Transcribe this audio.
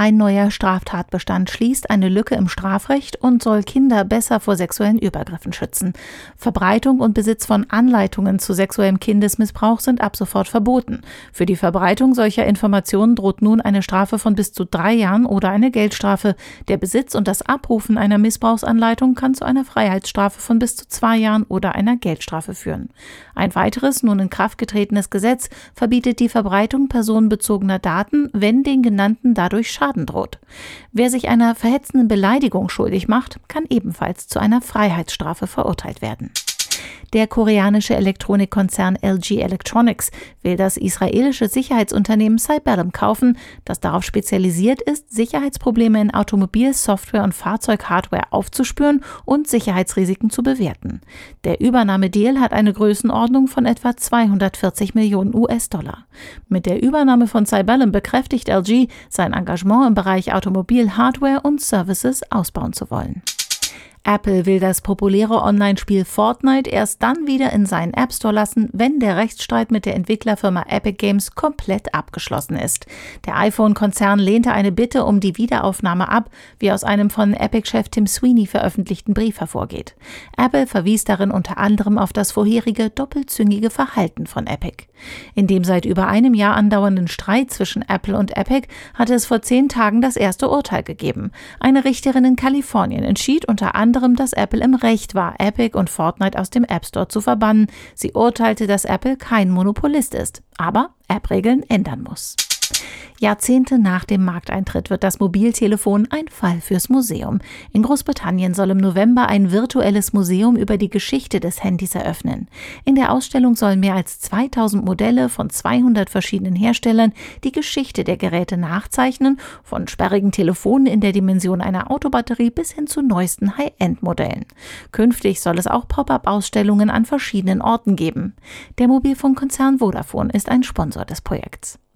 Ein neuer Straftatbestand schließt eine Lücke im Strafrecht und soll Kinder besser vor sexuellen Übergriffen schützen. Verbreitung und Besitz von Anleitungen zu sexuellem Kindesmissbrauch sind ab sofort verboten. Für die Verbreitung solcher Informationen droht nun eine Strafe von bis zu drei Jahren oder eine Geldstrafe. Der Besitz und das Abrufen einer Missbrauchsanleitung kann zu einer Freiheitsstrafe von bis zu zwei Jahren oder einer Geldstrafe führen. Ein weiteres, nun in Kraft getretenes Gesetz verbietet die Verbreitung personenbezogener Daten, wenn den genannten dadurch Schaden droht. Wer sich einer verhetzenden Beleidigung schuldig macht, kann ebenfalls zu einer Freiheitsstrafe verurteilt werden. Der koreanische Elektronikkonzern LG Electronics will das israelische Sicherheitsunternehmen Cybellum kaufen, das darauf spezialisiert ist, Sicherheitsprobleme in Automobilsoftware und Fahrzeughardware aufzuspüren und Sicherheitsrisiken zu bewerten. Der Übernahmedeal hat eine Größenordnung von etwa 240 Millionen US-Dollar. Mit der Übernahme von Cybellum bekräftigt LG, sein Engagement im Bereich Automobilhardware und Services ausbauen zu wollen. Apple will das populäre Online-Spiel Fortnite erst dann wieder in seinen App Store lassen, wenn der Rechtsstreit mit der Entwicklerfirma Epic Games komplett abgeschlossen ist. Der iPhone-Konzern lehnte eine Bitte um die Wiederaufnahme ab, wie aus einem von Epic-Chef Tim Sweeney veröffentlichten Brief hervorgeht. Apple verwies darin unter anderem auf das vorherige doppelzüngige Verhalten von Epic. In dem seit über einem Jahr andauernden Streit zwischen Apple und Epic hatte es vor zehn Tagen das erste Urteil gegeben. Eine Richterin in Kalifornien entschied unter anderem anderem, dass Apple im Recht war, Epic und Fortnite aus dem App Store zu verbannen. Sie urteilte, dass Apple kein Monopolist ist, aber App-Regeln ändern muss. Jahrzehnte nach dem Markteintritt wird das Mobiltelefon ein Fall fürs Museum. In Großbritannien soll im November ein virtuelles Museum über die Geschichte des Handys eröffnen. In der Ausstellung sollen mehr als 2000 Modelle von 200 verschiedenen Herstellern die Geschichte der Geräte nachzeichnen, von sperrigen Telefonen in der Dimension einer Autobatterie bis hin zu neuesten High-End-Modellen. Künftig soll es auch Pop-up-Ausstellungen an verschiedenen Orten geben. Der Mobilfunkkonzern Vodafone ist ein Sponsor des Projekts.